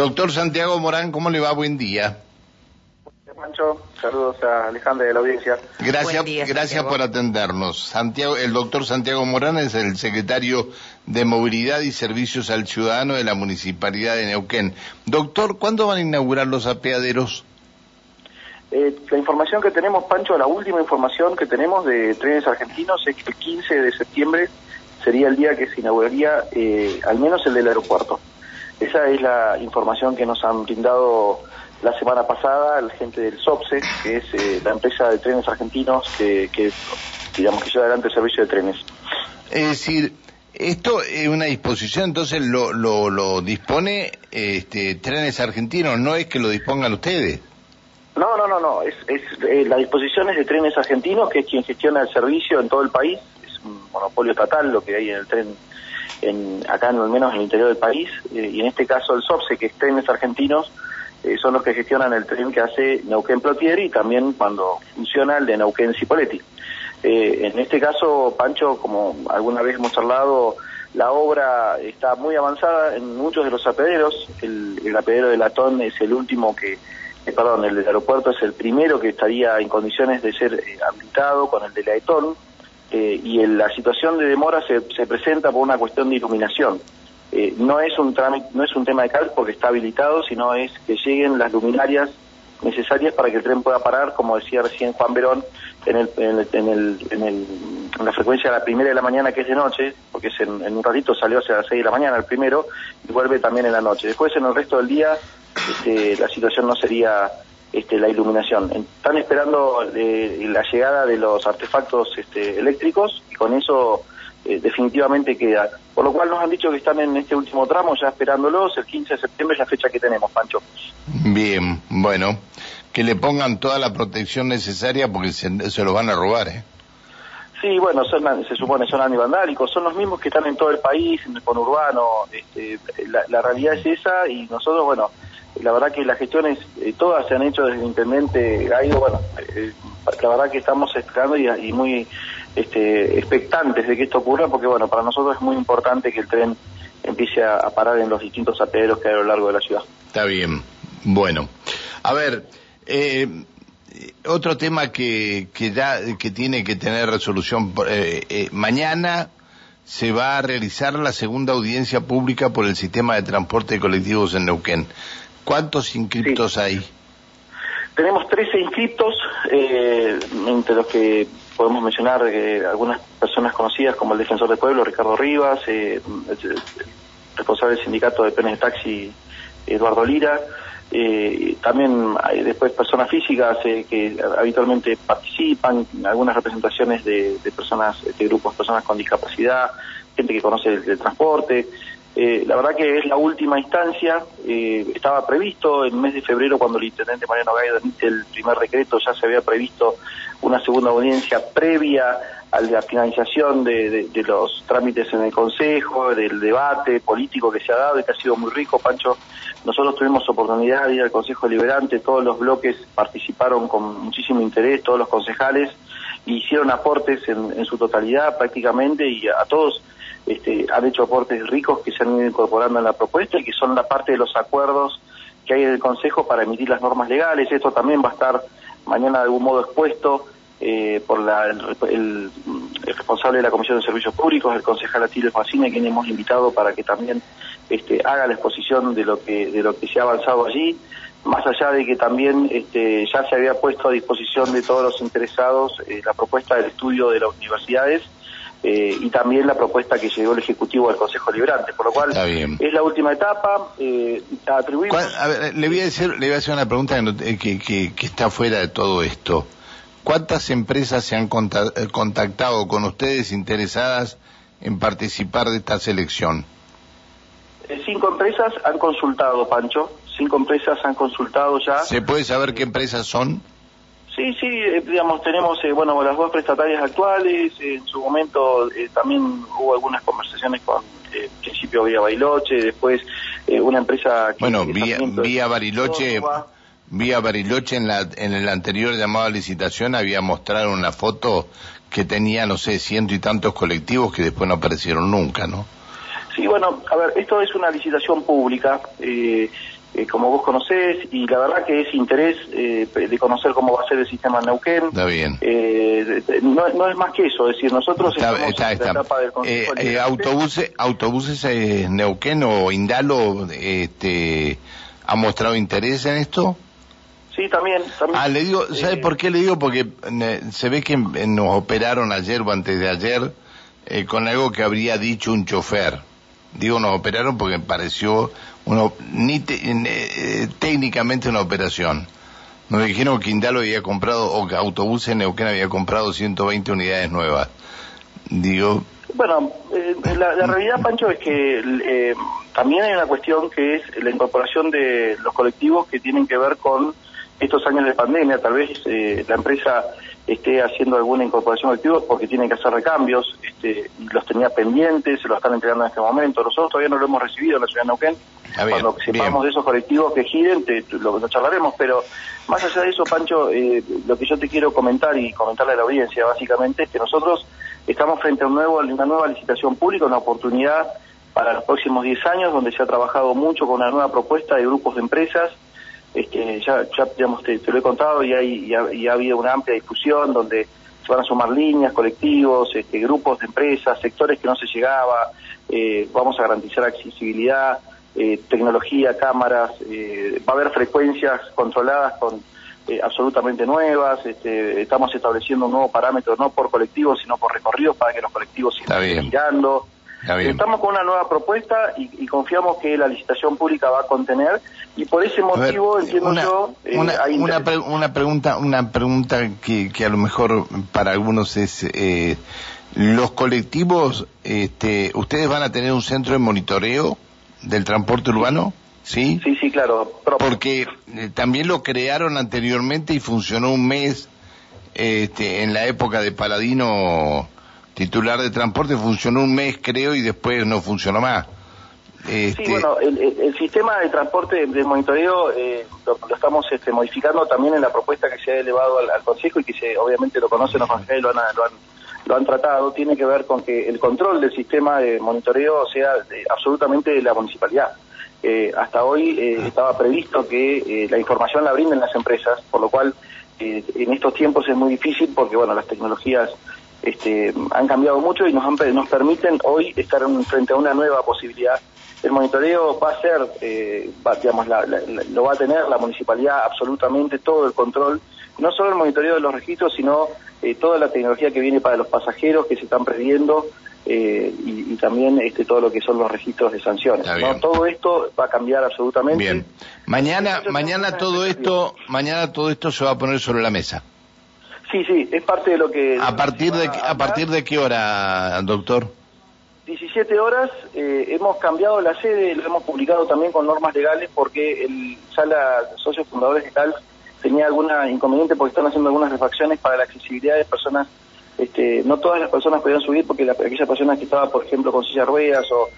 Doctor Santiago Morán, ¿cómo le va? Buen día. Pancho, saludos a Alejandra de la audiencia. Gracias, día, gracias por atendernos. Santiago, el doctor Santiago Morán es el secretario de Movilidad y Servicios al Ciudadano de la Municipalidad de Neuquén. Doctor, ¿cuándo van a inaugurar los apeaderos? Eh, la información que tenemos, Pancho, la última información que tenemos de trenes argentinos es que el 15 de septiembre sería el día que se inauguraría eh, al menos el del aeropuerto. Esa es la información que nos han brindado la semana pasada la gente del SOPSE, que es eh, la empresa de trenes argentinos que, que, digamos, que lleva adelante el servicio de trenes. Es decir, esto es una disposición, entonces lo, lo, lo dispone este, Trenes Argentinos, no es que lo dispongan ustedes. No, no, no, no. Es, es, eh, la disposición es de Trenes Argentinos, que es quien gestiona el servicio en todo el país. Un monopolio estatal lo que hay en el tren, en, acá al menos en el interior del país. Eh, y en este caso el SOPSE, que es Trenes Argentinos, eh, son los que gestionan el tren que hace Neuquén-Plotieri y también cuando funciona el de Neuquén-Cipoletti. Eh, en este caso, Pancho, como alguna vez hemos charlado, la obra está muy avanzada en muchos de los apederos. El, el apedero de Latón es el último que, eh, perdón, el del aeropuerto es el primero que estaría en condiciones de ser habilitado con el de la Etón. Eh, y el- la situación de demora se, se presenta por una cuestión de iluminación. Eh, no es un trámite, no es un tema de cal porque está habilitado, sino es que lleguen las luminarias necesarias para que el tren pueda parar, como decía recién Juan Verón, en, el, en, el, en, el, en, en la frecuencia de la primera de la mañana que es de noche, porque es en, un ratito salió hacia las 6 de la mañana el primero, y vuelve también en la noche. Después en el resto del día este, la situación no sería este, la iluminación. Están esperando eh, la llegada de los artefactos este, eléctricos y con eso eh, definitivamente queda. Por lo cual nos han dicho que están en este último tramo ya esperándolos. El 15 de septiembre es la fecha que tenemos, Pancho. Bien, bueno, que le pongan toda la protección necesaria porque se, se los van a robar, ¿eh? Sí, bueno, son, se supone son antivandálicos, son los mismos que están en todo el país, en el conurbano. Este, la, la realidad es esa y nosotros, bueno, la verdad que las gestiones eh, todas se han hecho desde el intendente Gaido, bueno, eh, la verdad que estamos esperando y, muy este, expectantes de que esto ocurra porque, bueno, para nosotros es muy importante que el tren empiece a, parar en los distintos apederos que hay a lo largo de la ciudad. Está bien. Bueno, a ver, eh, otro tema que, que, da, que tiene que tener resolución. eh, eh, mañana se va a realizar la segunda audiencia pública por el sistema de transporte de colectivos en Neuquén. ¿Cuántos inscriptos hay? Tenemos 13 inscriptos, eh, entre los que podemos mencionar eh, algunas personas conocidas como el defensor del pueblo, Ricardo Rivas, eh, el, el responsable del sindicato de penes de taxi, Eduardo Lira, eh, también hay después personas físicas eh, que habitualmente participan, algunas representaciones de, personas, de grupos, personas con discapacidad, gente que conoce el, transporte. Eh, la verdad que es la última instancia, eh, estaba previsto en el mes de febrero cuando el intendente Mariano Gaido emite el primer decreto, ya se había previsto una segunda audiencia previa a la finalización de, de- los trámites en el Consejo, del debate político que se ha dado y que ha sido muy rico, Pancho. Nosotros tuvimos oportunidad de ir al Consejo Liberante, todos los bloques participaron con muchísimo interés, todos los concejales, hicieron aportes en, en su totalidad prácticamente y a todos este, han hecho aportes ricos que se han ido incorporando en la propuesta y que son la parte de los acuerdos que hay en el Consejo para emitir las normas legales. Esto también va a estar mañana de algún modo expuesto eh, por la- el, el- el responsable de la Comisión de Servicios Públicos, el concejal Atilio Facine, quien hemos invitado para que también este, haga la exposición de lo que de lo que se ha avanzado allí, más allá de que también este, ya se había puesto a disposición de todos los interesados eh, la propuesta del estudio de las universidades eh, y también la propuesta que llegó el Ejecutivo del Consejo Liberante, por lo cual es la última etapa, eh, atribuimos... ¿Cuál- a ver, le voy a decir, le voy a hacer una pregunta eh, que, que- que está fuera de todo esto. ¿Cuántas empresas se han eh, contactado con ustedes interesadas en participar de esta selección? Eh, Cinco empresas han consultado, Pancho. Cinco empresas han consultado ya. ¿Se puede saber qué empresas son? Sí, sí, eh, digamos, tenemos, eh, bueno, las dos prestatarias actuales. eh, en su momento eh, también hubo algunas conversaciones con, eh, en principio vía Bailoche, después una empresa que... Bueno, que vía, vía Bariloche. Vía Bariloche en, la, en el anterior llamado a licitación había mostrado una foto que tenía, no sé, ciento y tantos colectivos que después no aparecieron nunca, ¿no? Sí, bueno, a ver, esto es una licitación pública. eh, eh, como vos conocés, y la verdad que es interés eh, de conocer cómo va a ser el sistema Neuquén. Está bien. Eh, no, no, es más que eso, es decir, nosotros está, estamos está, en la etapa del Consejo eh, autobuses, autobuses Neuquén o Indalo este, ha mostrado interés en esto. Sí, también. también ah, le digo, ¿sabe por qué le digo? Porque se ve que nos operaron ayer o antes de ayer con algo que habría dicho un chofer. Digo, nos operaron porque pareció uno, ni eh, técnicamente una operación. Nos dijeron que Indalo había comprado, o que Autobuses Neuquén había comprado 120 unidades nuevas. Digo... Bueno, eh, la, realidad, Pancho, es que eh, también hay una cuestión que es la incorporación de los colectivos que tienen que ver con estos años de pandemia. Tal vez la empresa esté haciendo alguna incorporación activa porque tienen que hacer recambios, este, los tenía pendientes, se lo están entregando en este momento. Nosotros todavía no lo hemos recibido en la ciudad de Neuquén. Ah, Cuando sepamos de esos colectivos que giren, lo, charlaremos, pero más allá de eso, Pancho, eh, lo que yo te quiero comentar y comentarle a la audiencia básicamente es que nosotros estamos frente a un nuevo, una nueva licitación pública, una oportunidad para los próximos 10 años, donde se ha trabajado mucho con una nueva propuesta de grupos de empresas este, ya, ya digamos, te, lo he contado y, hay, ha habido una amplia discusión donde se van a sumar líneas, colectivos, este, grupos de empresas, sectores que no se llegaba, eh, vamos a garantizar accesibilidad, eh, tecnología, cámaras, eh, va a haber frecuencias controladas con absolutamente nuevas, este, estamos estableciendo un nuevo parámetro no por colectivos sino por recorridos para que los colectivos sigan girando. Estamos con una nueva propuesta y, confiamos que la licitación pública va a contener y por ese motivo entiendo yo eh, una, una, pregunta una pregunta que, que a lo mejor para algunos es eh, los colectivos este, ustedes van a tener un centro de monitoreo del transporte urbano sí sí sí claro porque eh, también lo crearon anteriormente y funcionó un mes este, en la época de Paladino titular de transporte, funcionó un mes creo y después no funcionó más. Este... Sí, bueno, el, sistema de transporte de monitoreo eh, lo, estamos este, modificando también en la propuesta que se ha elevado al, Consejo y que se, obviamente lo conocen los consejeros lo han, lo, han, lo han tratado, tiene que ver con que el control del sistema de monitoreo sea absolutamente de la municipalidad. Eh, hasta hoy eh, ah. estaba previsto que la información la brinden las empresas, por lo cual en estos tiempos es muy difícil porque, bueno, las tecnologías este, han cambiado mucho y nos, nos permiten hoy estar frente a una nueva posibilidad. El monitoreo va a ser, eh, digamos, lo va a tener la municipalidad absolutamente todo el control, no solo el monitoreo de los registros, sino eh, toda la tecnología que viene para los pasajeros que se están previendo eh, y, también este, todo lo que son los registros de sanciones. Todo esto va a cambiar absolutamente. Bien. Mañana, mañana todo esto, mañana todo esto se va a poner sobre la mesa. Sí, sí, es parte de lo que... ¿A partir de, a, partir de qué hora, doctor? 17 horas, eh, hemos cambiado la sede, lo hemos publicado también con normas legales porque el sala socios fundadores de CALF tenía alguna inconveniente porque están haciendo algunas refacciones para la accesibilidad de personas, este, no todas las personas podían subir porque la, aquella persona que estaba, por ejemplo, con silla ruedas o,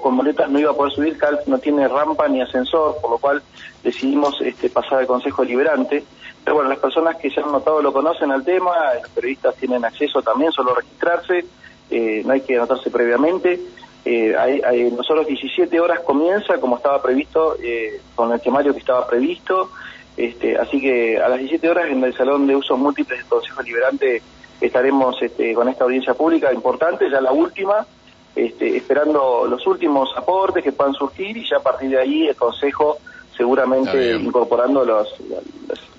con boletas no iba a poder subir, CALF no tiene rampa ni ascensor, por lo cual decidimos este, pasar al Consejo Deliberante. Pero bueno, las personas que se han notado lo conocen al tema, los periodistas tienen acceso también, solo registrarse, eh, no hay que anotarse previamente. Eh, hay, nosotros 17 horas comienza como estaba previsto, eh, con el temario que estaba previsto, este, así que a las 17 horas en el Salón de Usos Múltiples del Consejo Liberante estaremos este, con esta audiencia pública importante, ya la última, este, esperando los últimos aportes que puedan surgir y ya a partir de ahí el Consejo seguramente incorporando los,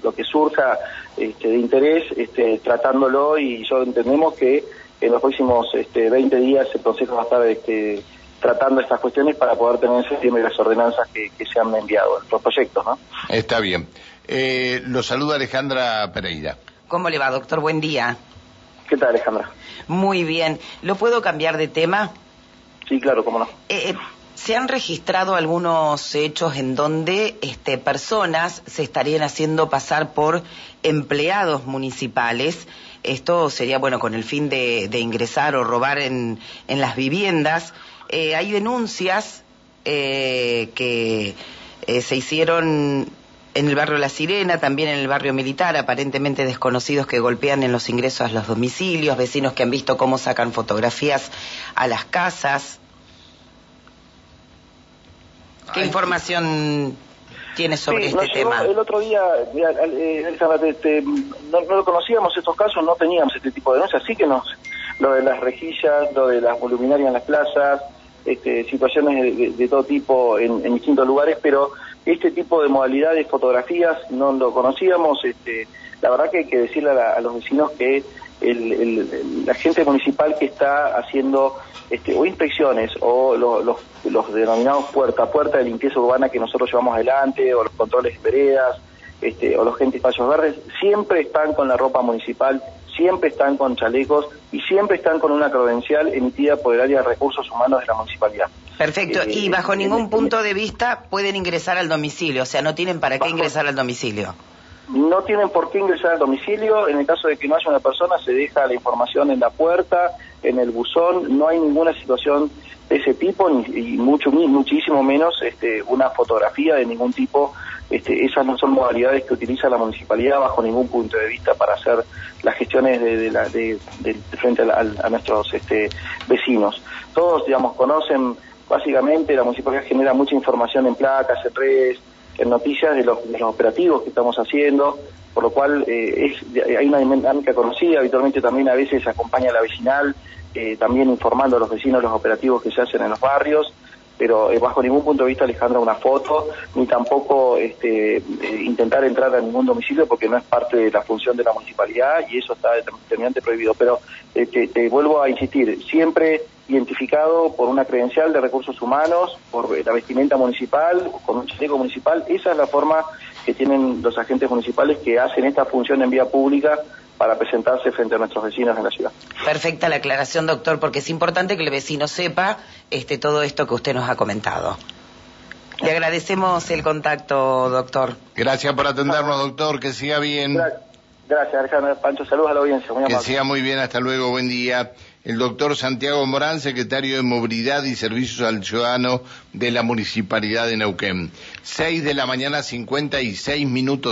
lo que surja este, de interés, este, tratándolo y yo entendemos que en los próximos este, 20 días el Consejo va a estar este, tratando estas cuestiones para poder tener en septiembre las ordenanzas que, se han enviado, los proyectos, ¿no? Está bien. Eh, lo saluda Alejandra Pereira. ¿Cómo le va, doctor? Buen día. ¿Qué tal, Alejandra? Muy bien. ¿Lo puedo cambiar de tema? Sí, claro, cómo no. Eh, eh se han registrado algunos hechos en donde este, personas se estarían haciendo pasar por empleados municipales. Esto sería, bueno, con el fin de, ingresar o robar en, las viviendas. Eh, hay denuncias eh, que eh, se hicieron en el barrio La Sirena, también en el barrio militar, aparentemente desconocidos que golpean en los ingresos a los domicilios, vecinos que han visto cómo sacan fotografías a las casas. ¿Qué información tiene sobre Sí, este nos tema. El otro día, eh, Alejandra, te- te- no, no lo conocíamos estos casos, no teníamos este tipo de denuncias, sí que nos, lo de las rejillas, lo de las voluminarias en las plazas, este, situaciones de, de- de todo tipo en, en distintos lugares, pero este tipo de modalidades, fotografías, no lo conocíamos. Este, la verdad que hay que decirle a, la- a los vecinos que el, el- la gente municipal que está haciendo este, o inspecciones o lo- los, denominados puerta a puerta de limpieza urbana que nosotros llevamos adelante, o los controles de veredas, este, o los gente espacios verdes, siempre están con la ropa municipal, siempre están con chalecos y siempre están con una credencial emitida por el área de recursos humanos de la municipalidad. Perfecto, Eh, y bajo ningún punto de vista pueden ingresar al domicilio, o sea, no tienen para qué Bajo- ingresar al domicilio. No tienen por qué ingresar al domicilio, en el caso de que no haya una persona se deja la información en la puerta, en el buzón, no hay ninguna situación de ese tipo ni, y mucho mi- muchísimo menos este, una fotografía de ningún tipo. Este, esas no son modalidades que utiliza la municipalidad bajo ningún punto de vista para hacer las gestiones de, de la- de- de- de frente a, la- a nuestros este, vecinos. Todos, digamos, conocen básicamente la municipalidad genera mucha información en placas, en redes, en noticias de los, operativos que estamos haciendo, por lo cual eh, es, hay una dinámica conocida, habitualmente también a veces acompaña a la vecinal, eh, también informando a los vecinos los operativos que se hacen en los barrios, pero eh, bajo ningún punto de vista Alejandra una foto, ni tampoco este, eh, intentar entrar a ningún domicilio porque no es parte de la función de la municipalidad y eso está determinante prohibido. Pero eh, te, te vuelvo a insistir, siempre identificado por una credencial de recursos humanos, por la vestimenta municipal, con un chaleco municipal, esa es la forma que tienen los agentes municipales que hacen esta función en vía pública para presentarse frente a nuestros vecinos en la ciudad. Perfecta la aclaración, doctor, porque es importante que el vecino sepa este, todo esto que usted nos ha comentado. Le agradecemos el contacto, doctor. Gracias por atendernos, doctor. Que siga bien. Gra- Gracias, Alejandra Pancho. Saludos a la audiencia. Muy Que siga muy bien. Hasta luego. Buen día. El doctor Santiago Morán, secretario de Movilidad y Servicios al Ciudadano de la Municipalidad de Neuquén. Seis de la mañana, 56 minutos.